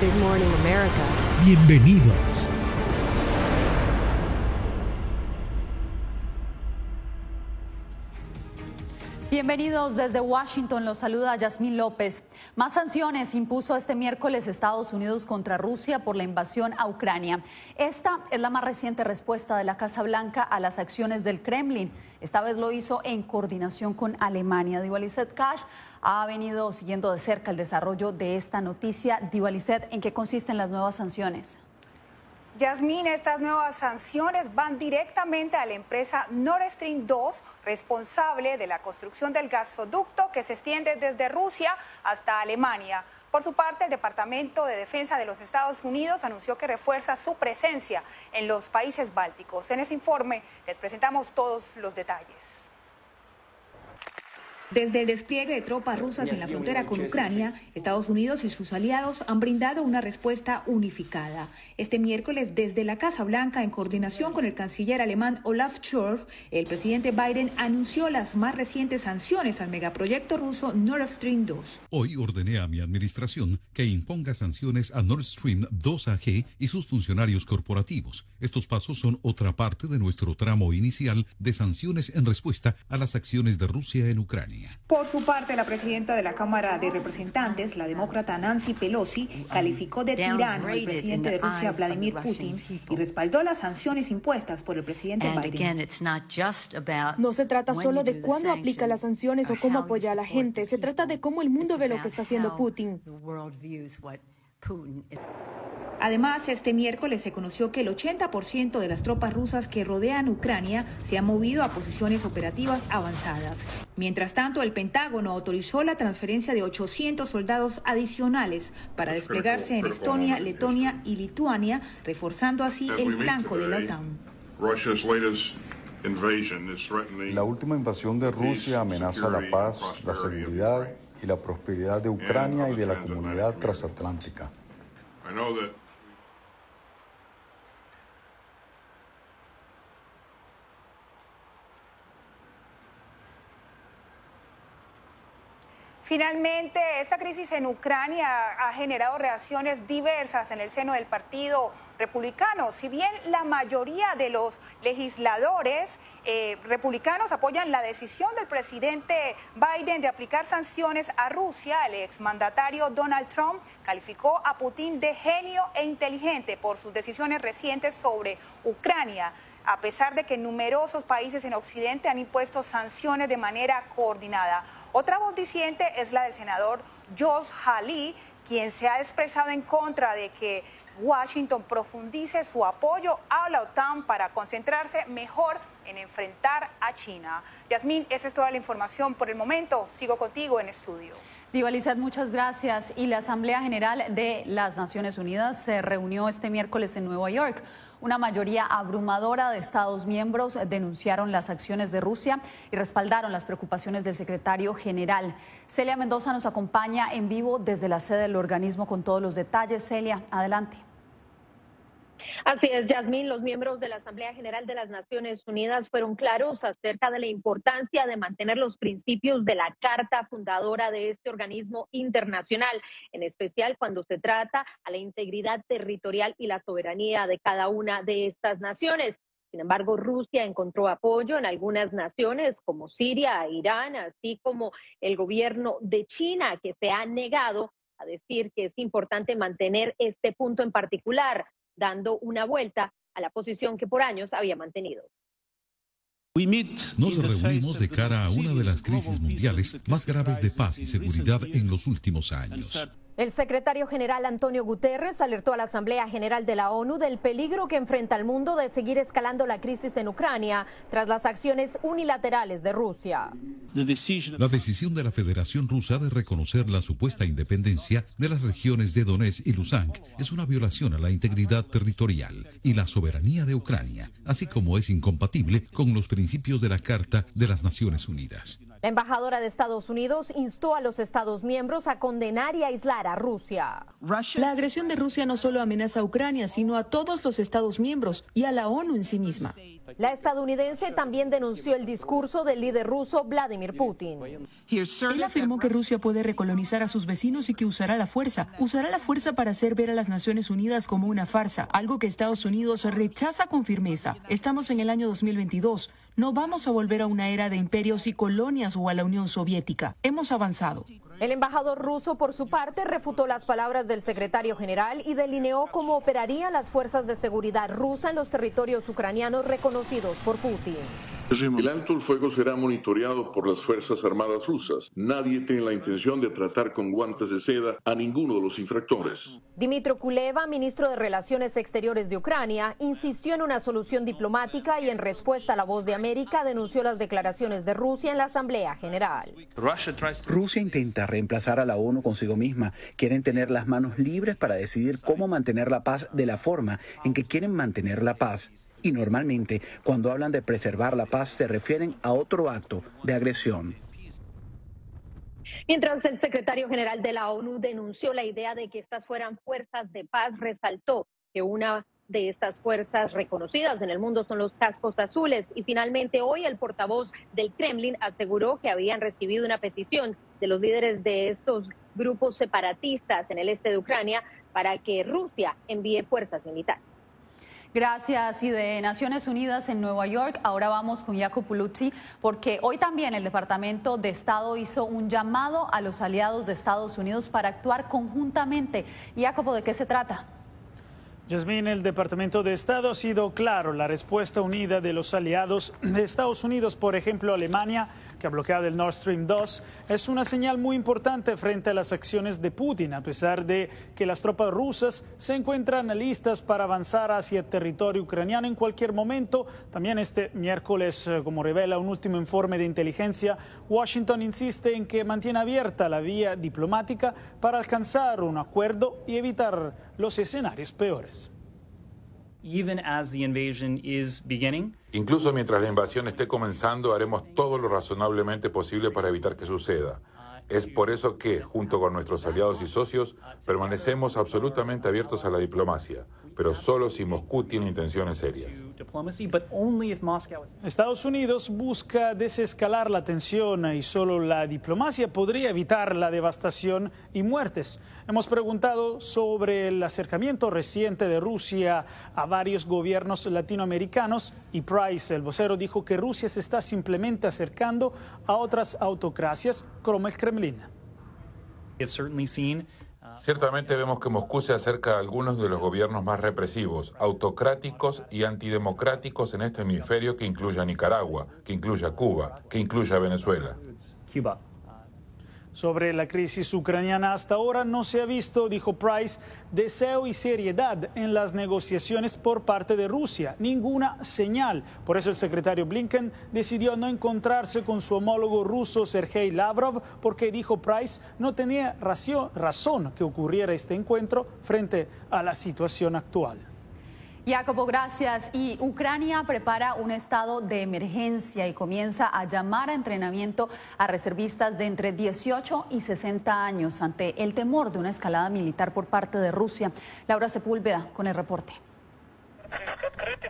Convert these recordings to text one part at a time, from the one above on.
Good morning, America. Bienvenidos. Bienvenidos desde Washington, los saluda Yasmín López. Más sanciones impuso este miércoles Estados Unidos contra Rusia por la invasión a Ucrania. Esta es la más reciente respuesta de la Casa Blanca a las acciones del Kremlin. Esta vez lo hizo en coordinación con Alemania. Divalizet Cash ha venido siguiendo de cerca el desarrollo de esta noticia. Divalizet, ¿en qué consisten las nuevas sanciones? Yasmín, estas nuevas sanciones van directamente a la empresa Nord Stream 2, responsable de la construcción del gasoducto que se extiende desde Rusia hasta Alemania. Por su parte, el Departamento de Defensa de los Estados Unidos anunció que refuerza su presencia en los países bálticos. En ese informe les presentamos todos los detalles. Desde el despliegue de tropas rusas en la frontera con Ucrania, Estados Unidos y sus aliados han brindado una respuesta unificada. Este miércoles, desde la Casa Blanca, en coordinación con el canciller alemán Olaf Scholz, el presidente Biden anunció las más recientes sanciones al megaproyecto ruso Nord Stream 2. Hoy ordené a mi administración que imponga sanciones a Nord Stream 2 AG y sus funcionarios corporativos. Estos pasos son otra parte de nuestro tramo inicial de sanciones en respuesta a las acciones de Rusia en Ucrania. Por su parte, la presidenta de la Cámara de Representantes, la demócrata Nancy Pelosi, calificó de tirano al presidente de Rusia, Vladimir Putin, y respaldó las sanciones impuestas por el presidente Biden. No se trata solo de cuándo aplica las sanciones o cómo apoya a la gente, se trata de cómo el mundo ve lo que está haciendo Putin. Además, este miércoles se conoció que el 80% de las tropas rusas que rodean Ucrania se han movido a posiciones operativas avanzadas. Mientras tanto, el Pentágono autorizó la transferencia de 800 soldados adicionales para desplegarse en Estonia, Letonia y Lituania, reforzando así el flanco de la OTAN. La última invasión de Rusia amenaza la paz, la seguridad y la prosperidad de Ucrania y de la comunidad transatlántica. Finalmente, esta crisis en Ucrania ha generado reacciones diversas en el seno del Partido Republicano. Si bien la mayoría de los legisladores eh, republicanos apoyan la decisión del presidente Biden de aplicar sanciones a Rusia, el exmandatario Donald Trump calificó a Putin de genio e inteligente por sus decisiones recientes sobre Ucrania a pesar de que numerosos países en Occidente han impuesto sanciones de manera coordinada. Otra voz diciente es la del senador Josh Hawley, quien se ha expresado en contra de que Washington profundice su apoyo a la OTAN para concentrarse mejor en enfrentar a China. Yasmín, esa es toda la información por el momento. Sigo contigo en estudio. Divalizad, muchas gracias. Y la Asamblea General de las Naciones Unidas se reunió este miércoles en Nueva York. Una mayoría abrumadora de Estados miembros denunciaron las acciones de Rusia y respaldaron las preocupaciones del secretario general. Celia Mendoza nos acompaña en vivo desde la sede del organismo con todos los detalles. Celia, adelante. Así es, Yasmín. Los miembros de la Asamblea General de las Naciones Unidas fueron claros acerca de la importancia de mantener los principios de la Carta Fundadora de este organismo internacional, en especial cuando se trata a la integridad territorial y la soberanía de cada una de estas naciones. Sin embargo, Rusia encontró apoyo en algunas naciones como Siria, Irán, así como el gobierno de China, que se ha negado a decir que es importante mantener este punto en particular dando una vuelta a la posición que por años había mantenido. Nos reunimos de cara a una de las crisis mundiales más graves de paz y seguridad en los últimos años. El secretario general Antonio Guterres alertó a la Asamblea General de la ONU del peligro que enfrenta el mundo de seguir escalando la crisis en Ucrania tras las acciones unilaterales de Rusia. La decisión de la Federación Rusa de reconocer la supuesta independencia de las regiones de Donetsk y Luhansk es una violación a la integridad territorial y la soberanía de Ucrania, así como es incompatible con los principios de la Carta de las Naciones Unidas. La embajadora de Estados Unidos instó a los Estados miembros a condenar y aislar a Rusia. La agresión de Rusia no solo amenaza a Ucrania, sino a todos los Estados miembros y a la ONU en sí misma. La estadounidense también denunció el discurso del líder ruso Vladimir Putin. Él afirmó que Rusia puede recolonizar a sus vecinos y que usará la fuerza. Usará la fuerza para hacer ver a las Naciones Unidas como una farsa, algo que Estados Unidos rechaza con firmeza. Estamos en el año 2022. No vamos a volver a una era de imperios y colonias o a la Unión Soviética. Hemos avanzado. El embajador ruso, por su parte, refutó las palabras del secretario general y delineó cómo operarían las fuerzas de seguridad rusa en los territorios ucranianos reconocidos por Putin. El alto el fuego será monitoreado por las Fuerzas Armadas rusas. Nadie tiene la intención de tratar con guantes de seda a ninguno de los infractores. Dimitro Kuleva, ministro de Relaciones Exteriores de Ucrania, insistió en una solución diplomática y en respuesta a la voz de América denunció las declaraciones de Rusia en la Asamblea General. Rusia intenta reemplazar a la ONU consigo misma. Quieren tener las manos libres para decidir cómo mantener la paz de la forma en que quieren mantener la paz. Y normalmente, cuando hablan de preservar la paz, se refieren a otro acto de agresión. Mientras el secretario general de la ONU denunció la idea de que estas fueran fuerzas de paz, resaltó que una de estas fuerzas reconocidas en el mundo son los cascos azules. Y finalmente hoy el portavoz del Kremlin aseguró que habían recibido una petición de los líderes de estos grupos separatistas en el este de Ucrania para que Rusia envíe fuerzas militares. Gracias. Y de Naciones Unidas en Nueva York, ahora vamos con Jacopo Luzzi, porque hoy también el Departamento de Estado hizo un llamado a los aliados de Estados Unidos para actuar conjuntamente. Jacopo, ¿de qué se trata? Yasmín, el Departamento de Estado ha sido claro. La respuesta unida de los aliados de Estados Unidos, por ejemplo Alemania, que ha bloqueado el Nord Stream 2, es una señal muy importante frente a las acciones de Putin, a pesar de que las tropas rusas se encuentran listas para avanzar hacia territorio ucraniano en cualquier momento. También este miércoles, eh, como revela un último informe de inteligencia, Washington insiste en que mantiene abierta la vía diplomática para alcanzar un acuerdo y evitar los escenarios peores. Incluso mientras la invasión esté comenzando, haremos todo lo razonablemente posible para evitar que suceda. Es por eso que, junto con nuestros aliados y socios, permanecemos absolutamente abiertos a la diplomacia, pero solo si Moscú tiene intenciones serias. Estados Unidos busca desescalar la tensión y solo la diplomacia podría evitar la devastación y muertes. Hemos preguntado sobre el acercamiento reciente de Rusia a varios gobiernos latinoamericanos y Price, el vocero, dijo que Rusia se está simplemente acercando a otras autocracias como el Kremlin. Ciertamente vemos que Moscú se acerca a algunos de los gobiernos más represivos, autocráticos y antidemocráticos en este hemisferio que incluye a Nicaragua, que incluye a Cuba, que incluye a Venezuela. Cuba. Sobre la crisis ucraniana hasta ahora no se ha visto, dijo Price, deseo y seriedad en las negociaciones por parte de Rusia, ninguna señal. Por eso el secretario Blinken decidió no encontrarse con su homólogo ruso Sergei Lavrov porque dijo Price no tenía razón que ocurriera este encuentro frente a la situación actual. Jacobo, gracias. Y Ucrania prepara un estado de emergencia y comienza a llamar a entrenamiento a reservistas de entre 18 y 60 años ante el temor de una escalada militar por parte de Rusia. Laura Sepúlveda con el reporte.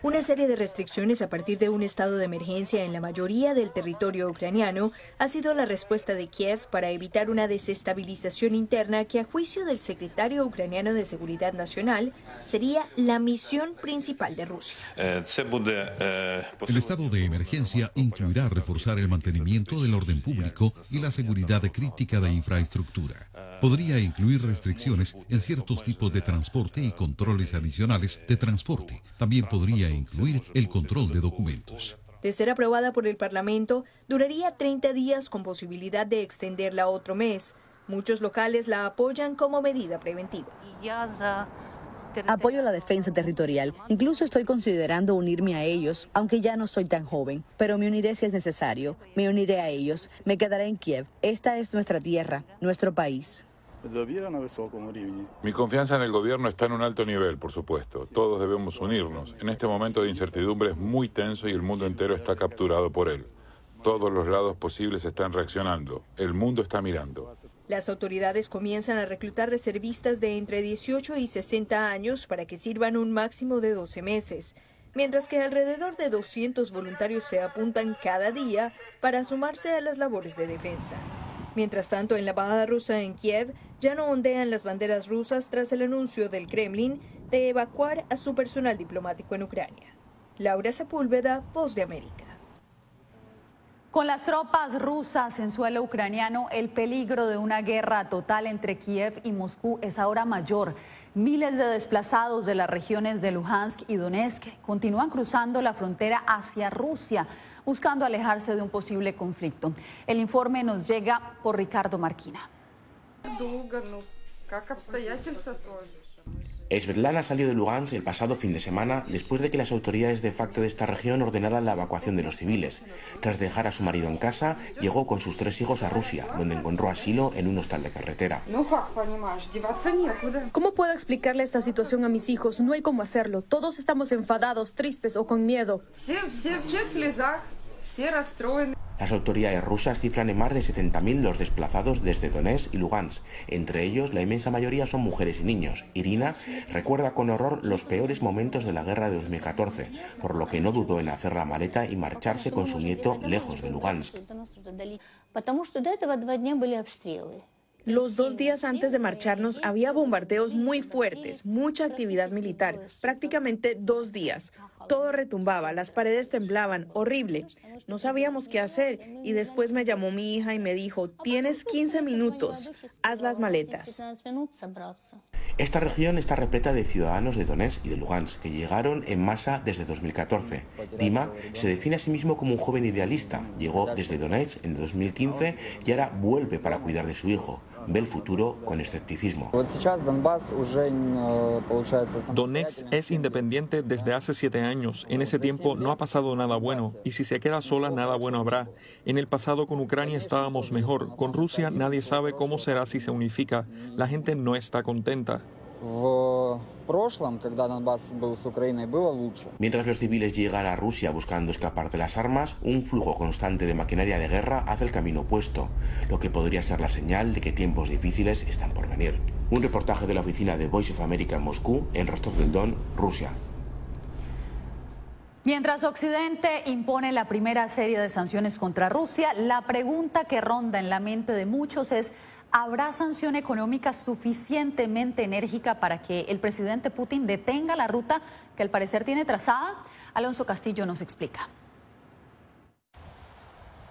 Una serie de restricciones a partir de un estado de emergencia en la mayoría del territorio ucraniano ha sido la respuesta de Kiev para evitar una desestabilización interna que a juicio del secretario ucraniano de Seguridad Nacional sería la misión principal de Rusia. El estado de emergencia incluirá reforzar el mantenimiento del orden público y la seguridad crítica de infraestructura. Podría incluir restricciones en ciertos tipos de transporte y controles adicionales de transporte. También podría incluir el control de documentos. De ser aprobada por el Parlamento, duraría 30 días con posibilidad de extenderla otro mes. Muchos locales la apoyan como medida preventiva. Apoyo la defensa territorial. Incluso estoy considerando unirme a ellos, aunque ya no soy tan joven. Pero me uniré si es necesario. Me uniré a ellos. Me quedaré en Kiev. Esta es nuestra tierra, nuestro país. Mi confianza en el gobierno está en un alto nivel, por supuesto. Todos debemos unirnos. En este momento de incertidumbre es muy tenso y el mundo entero está capturado por él. Todos los lados posibles están reaccionando. El mundo está mirando. Las autoridades comienzan a reclutar reservistas de entre 18 y 60 años para que sirvan un máximo de 12 meses, mientras que alrededor de 200 voluntarios se apuntan cada día para sumarse a las labores de defensa. Mientras tanto, en la embajada rusa en Kiev ya no ondean las banderas rusas tras el anuncio del Kremlin de evacuar a su personal diplomático en Ucrania. Laura Sepúlveda, Voz de América. Con las tropas rusas en suelo ucraniano, el peligro de una guerra total entre Kiev y Moscú es ahora mayor. Miles de desplazados de las regiones de Luhansk y Donetsk continúan cruzando la frontera hacia Rusia buscando alejarse de un posible conflicto. El informe nos llega por Ricardo Marquina. Svetlana salió de Lugansk el pasado fin de semana después de que las autoridades de facto de esta región ordenaran la evacuación de los civiles. Tras dejar a su marido en casa, llegó con sus tres hijos a Rusia, donde encontró asilo en un hostal de carretera. ¿Cómo puedo explicarle esta situación a mis hijos? No hay cómo hacerlo. Todos estamos enfadados, tristes o con miedo. Las autoridades rusas cifran en más de 70.000 los desplazados desde Donetsk y Lugansk. Entre ellos, la inmensa mayoría son mujeres y niños. Irina recuerda con horror los peores momentos de la guerra de 2014, por lo que no dudó en hacer la maleta y marcharse con su nieto lejos de Lugansk. Los dos días antes de marcharnos había bombardeos muy fuertes, mucha actividad militar, prácticamente dos días. Todo retumbaba, las paredes temblaban, horrible. No sabíamos qué hacer y después me llamó mi hija y me dijo, tienes 15 minutos, haz las maletas. Esta región está repleta de ciudadanos de Donetsk y de Lugansk que llegaron en masa desde 2014. Dima se define a sí mismo como un joven idealista. Llegó desde Donetsk en 2015 y ahora vuelve para cuidar de su hijo ve el futuro con escepticismo. Donetsk es independiente desde hace siete años. En ese tiempo no ha pasado nada bueno y si se queda sola nada bueno habrá. En el pasado con Ucrania estábamos mejor. Con Rusia nadie sabe cómo será si se unifica. La gente no está contenta. Mientras los civiles llegan a Rusia buscando escapar de las armas, un flujo constante de maquinaria de guerra hace el camino opuesto, lo que podría ser la señal de que tiempos difíciles están por venir. Un reportaje de la oficina de Voice of America en Moscú, en Rostov del Don, Rusia. Mientras Occidente impone la primera serie de sanciones contra Rusia, la pregunta que ronda en la mente de muchos es ¿Habrá sanción económica suficientemente enérgica para que el presidente Putin detenga la ruta que al parecer tiene trazada? Alonso Castillo nos explica.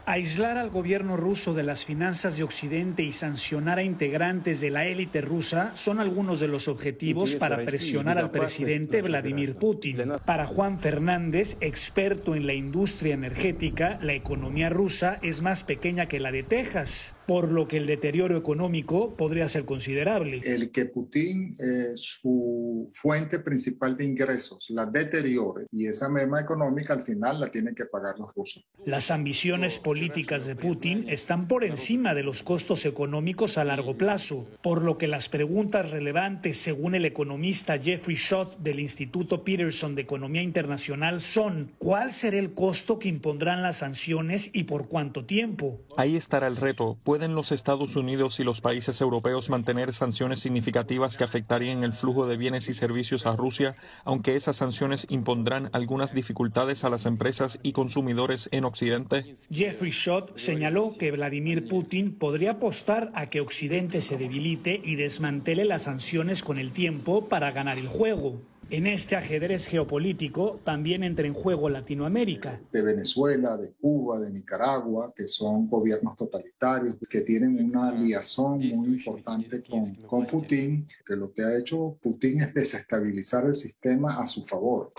Aislar al gobierno ruso de las finanzas de Occidente y sancionar a integrantes de la élite rusa son algunos de los objetivos para presionar al presidente Vladimir Putin. Para Juan Fernández, experto en la industria energética, la economía rusa es más pequeña que la de Texas por lo que el deterioro económico podría ser considerable. El que Putin, eh, su fuente principal de ingresos, la deteriore y esa merma económica al final la tienen que pagar los rusos. Las ambiciones políticas de Putin están por encima de los costos económicos a largo plazo, por lo que las preguntas relevantes, según el economista Jeffrey Schott del Instituto Peterson de Economía Internacional, son ¿cuál será el costo que impondrán las sanciones y por cuánto tiempo? Ahí estará el reto. ¿Pueden los Estados Unidos y los países europeos mantener sanciones significativas que afectarían el flujo de bienes y servicios a Rusia, aunque esas sanciones impondrán algunas dificultades a las empresas y consumidores en Occidente? Jeffrey Schott señaló que Vladimir Putin podría apostar a que Occidente se debilite y desmantele las sanciones con el tiempo para ganar el juego. En este ajedrez geopolítico también entra en juego Latinoamérica. De Venezuela, de Cuba, de Nicaragua, que son gobiernos totalitarios, que tienen una liazón muy importante con, con Putin, que lo que ha hecho Putin es desestabilizar el sistema a su favor.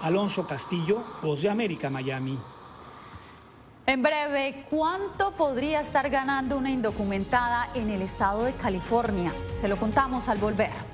Alonso Castillo, Voz de América, Miami. En breve, ¿cuánto podría estar ganando una indocumentada en el estado de California? Se lo contamos al volver.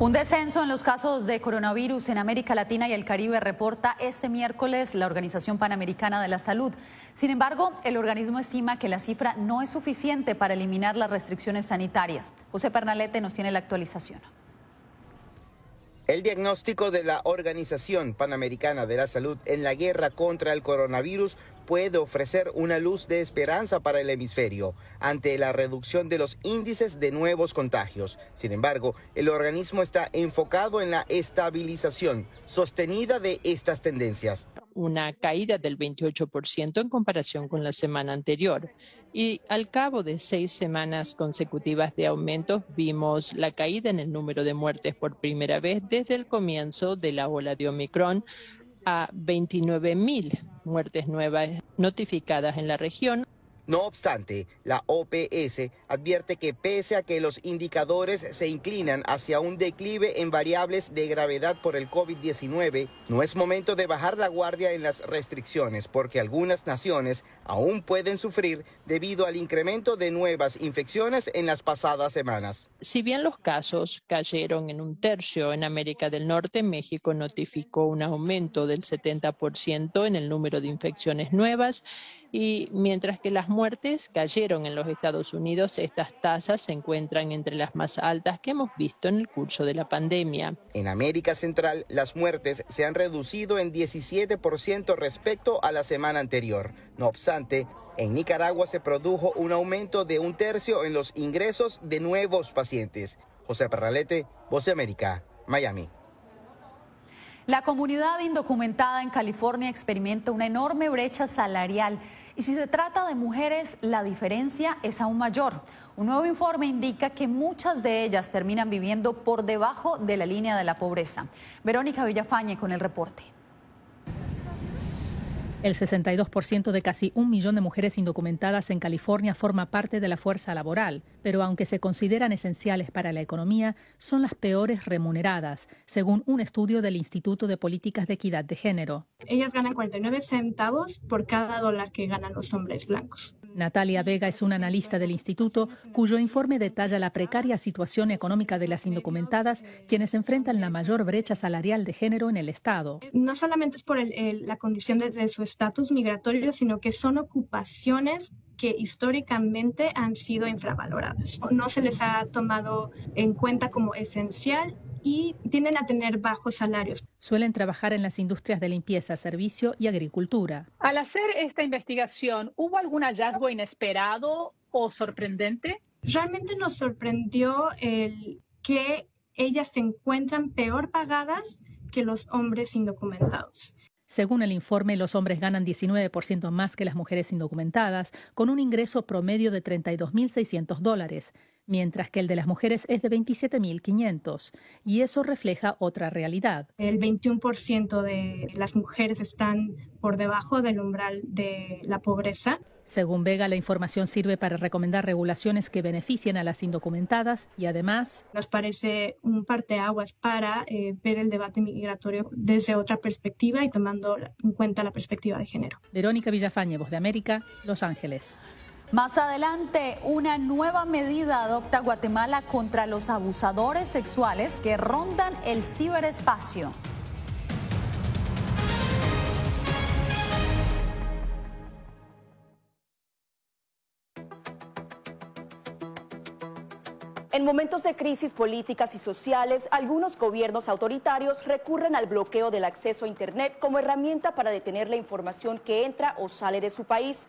Un descenso en los casos de coronavirus en América Latina y el Caribe reporta este miércoles la Organización Panamericana de la Salud. Sin embargo, el organismo estima que la cifra no es suficiente para eliminar las restricciones sanitarias. José Pernalete nos tiene la actualización. El diagnóstico de la Organización Panamericana de la Salud en la guerra contra el coronavirus puede ofrecer una luz de esperanza para el hemisferio ante la reducción de los índices de nuevos contagios. Sin embargo, el organismo está enfocado en la estabilización sostenida de estas tendencias. Una caída del 28% en comparación con la semana anterior. Y al cabo de seis semanas consecutivas de aumentos, vimos la caída en el número de muertes por primera vez desde el comienzo de la ola de Omicron a 29 mil muertes nuevas notificadas en la región. No obstante, la OPS advierte que pese a que los indicadores se inclinan hacia un declive en variables de gravedad por el COVID-19, no es momento de bajar la guardia en las restricciones porque algunas naciones aún pueden sufrir debido al incremento de nuevas infecciones en las pasadas semanas. Si bien los casos cayeron en un tercio en América del Norte, México notificó un aumento del 70% en el número de infecciones nuevas y mientras que las muertes cayeron en los Estados Unidos, estas tasas se encuentran entre las más altas que hemos visto en el curso de la pandemia. En América Central, las muertes se han reducido en 17% respecto a la semana anterior. No obstante, en Nicaragua se produjo un aumento de un tercio en los ingresos de nuevos pacientes. José Perralete, Voz de América, Miami. La comunidad indocumentada en California experimenta una enorme brecha salarial y si se trata de mujeres, la diferencia es aún mayor. Un nuevo informe indica que muchas de ellas terminan viviendo por debajo de la línea de la pobreza. Verónica Villafañe con el reporte. El 62% de casi un millón de mujeres indocumentadas en California forma parte de la fuerza laboral, pero aunque se consideran esenciales para la economía, son las peores remuneradas, según un estudio del Instituto de Políticas de Equidad de Género. Ellas ganan 49 centavos por cada dólar que ganan los hombres blancos. Natalia Vega es una analista del instituto cuyo informe detalla la precaria situación económica de las indocumentadas, quienes enfrentan la mayor brecha salarial de género en el Estado. No solamente es por la condición de, de su estatus migratorio, sino que son ocupaciones que históricamente han sido infravaloradas. No se les ha tomado en cuenta como esencial y tienden a tener bajos salarios. Suelen trabajar en las industrias de limpieza, servicio y agricultura. Al hacer esta investigación, ¿hubo algún hallazgo inesperado o sorprendente? Realmente nos sorprendió el que ellas se encuentran peor pagadas que los hombres indocumentados. Según el informe, los hombres ganan 19% más que las mujeres indocumentadas, con un ingreso promedio de 32.600 dólares, mientras que el de las mujeres es de 27.500, y eso refleja otra realidad. El 21% de las mujeres están por debajo del umbral de la pobreza. Según Vega, la información sirve para recomendar regulaciones que beneficien a las indocumentadas y además nos parece un parteaguas para eh, ver el debate migratorio desde otra perspectiva y tomando en cuenta la perspectiva de género. Verónica Villafañe, Voz de América, Los Ángeles. Más adelante, una nueva medida adopta Guatemala contra los abusadores sexuales que rondan el ciberespacio. En momentos de crisis políticas y sociales, algunos gobiernos autoritarios recurren al bloqueo del acceso a Internet como herramienta para detener la información que entra o sale de su país.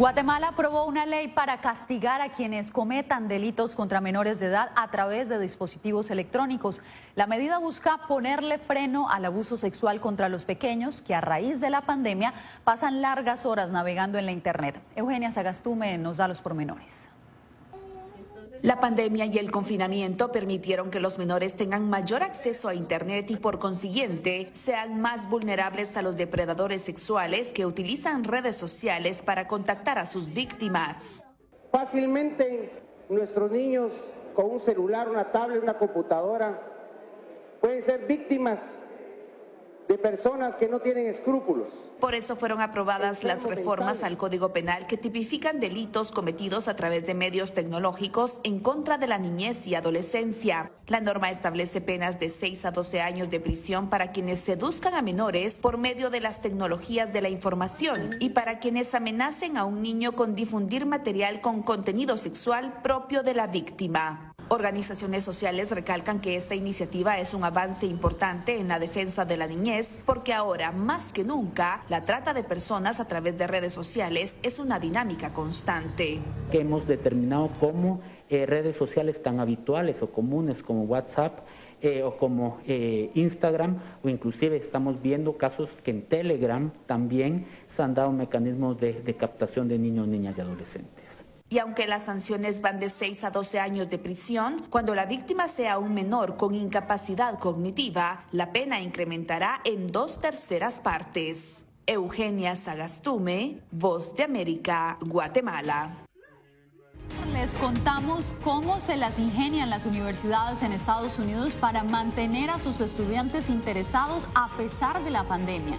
Guatemala aprobó una ley para castigar a quienes cometan delitos contra menores de edad a través de dispositivos electrónicos. La medida busca ponerle freno al abuso sexual contra los pequeños que a raíz de la pandemia pasan largas horas navegando en la Internet. Eugenia Sagastume nos da los pormenores. La pandemia y el confinamiento permitieron que los menores tengan mayor acceso a Internet y por consiguiente sean más vulnerables a los depredadores sexuales que utilizan redes sociales para contactar a sus víctimas. Fácilmente nuestros niños con un celular, una tablet, una computadora pueden ser víctimas de personas que no tienen escrúpulos. Por eso fueron aprobadas las reformas al Código Penal que tipifican delitos cometidos a través de medios tecnológicos en contra de la niñez y adolescencia. La norma establece penas de 6 a 12 años de prisión para quienes seduzcan a menores por medio de las tecnologías de la información y para quienes amenacen a un niño con difundir material con contenido sexual propio de la víctima. Organizaciones sociales recalcan que esta iniciativa es un avance importante en la defensa de la niñez porque ahora, más que nunca, la trata de personas a través de redes sociales es una dinámica constante. hemos determinado como eh, redes sociales tan habituales o comunes como WhatsApp eh, o como eh, Instagram o inclusive estamos viendo casos que en Telegram también se han dado mecanismos de, de captación de niños, niñas y adolescentes. Y aunque las sanciones van de 6 a 12 años de prisión, cuando la víctima sea un menor con incapacidad cognitiva, la pena incrementará en dos terceras partes. Eugenia Sagastume, Voz de América, Guatemala. Les contamos cómo se las ingenian las universidades en Estados Unidos para mantener a sus estudiantes interesados a pesar de la pandemia.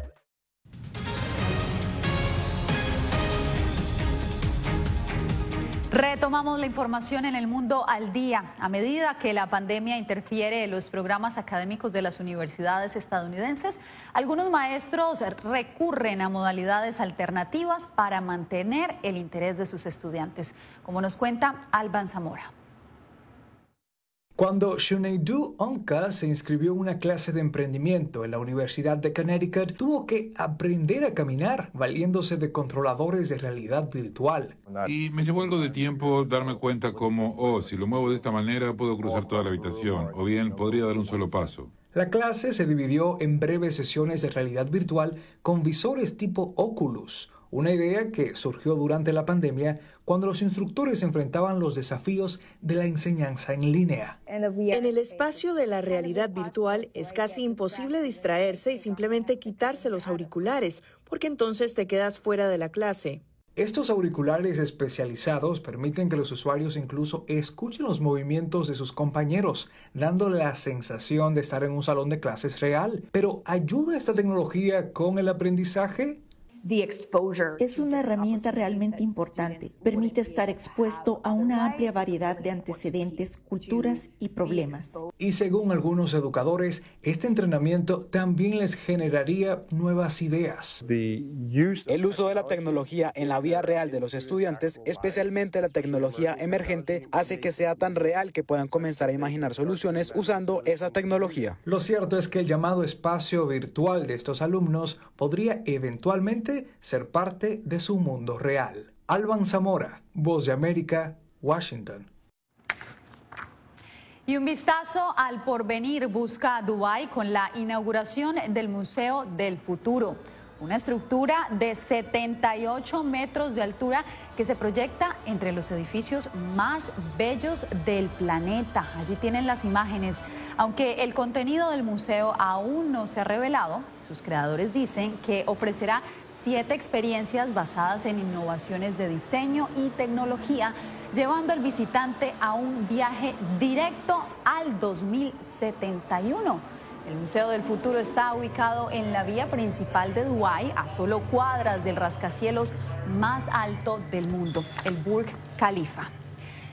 Retomamos la información en el mundo al día. A medida que la pandemia interfiere en los programas académicos de las universidades estadounidenses, algunos maestros recurren a modalidades alternativas para mantener el interés de sus estudiantes, como nos cuenta Alban Zamora. Cuando Shuneidu Onka se inscribió en una clase de emprendimiento en la Universidad de Connecticut, tuvo que aprender a caminar valiéndose de controladores de realidad virtual. Y me llevó algo de tiempo darme cuenta como, oh, si lo muevo de esta manera puedo cruzar toda la habitación, o bien podría dar un solo paso. La clase se dividió en breves sesiones de realidad virtual con visores tipo Oculus, una idea que surgió durante la pandemia cuando los instructores enfrentaban los desafíos de la enseñanza en línea. En el espacio de la realidad virtual es casi imposible distraerse y simplemente quitarse los auriculares, porque entonces te quedas fuera de la clase. Estos auriculares especializados permiten que los usuarios incluso escuchen los movimientos de sus compañeros, dando la sensación de estar en un salón de clases real. Pero ¿ayuda esta tecnología con el aprendizaje? Es una herramienta realmente importante. Permite estar expuesto a una amplia variedad de antecedentes, culturas y problemas. Y según algunos educadores, este entrenamiento también les generaría nuevas ideas. El uso de la tecnología en la vida real de los estudiantes, especialmente la tecnología emergente, hace que sea tan real que puedan comenzar a imaginar soluciones usando esa tecnología. Lo cierto es que el llamado espacio virtual de estos alumnos podría eventualmente ser parte de su mundo real. Alban Zamora, Voz de América, Washington. Y un vistazo al porvenir busca a Dubái con la inauguración del Museo del Futuro, una estructura de 78 metros de altura que se proyecta entre los edificios más bellos del planeta. Allí tienen las imágenes. Aunque el contenido del museo aún no se ha revelado, sus creadores dicen que ofrecerá siete experiencias basadas en innovaciones de diseño y tecnología, llevando al visitante a un viaje directo al 2071. El Museo del Futuro está ubicado en la vía principal de Dubái, a solo cuadras del rascacielos más alto del mundo, el Burj Khalifa.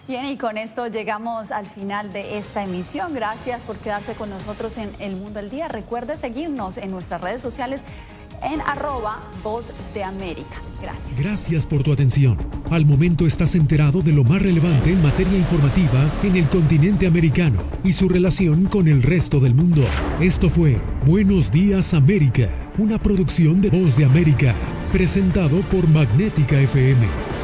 Bien, y con esto llegamos al final de esta emisión. Gracias por quedarse con nosotros en El Mundo al Día. Recuerde seguirnos en nuestras redes sociales en arroba voz de América. Gracias. Gracias por tu atención. Al momento estás enterado de lo más relevante en materia informativa en el continente americano y su relación con el resto del mundo. Esto fue Buenos Días América, una producción de Voz de América, presentado por Magnética FM.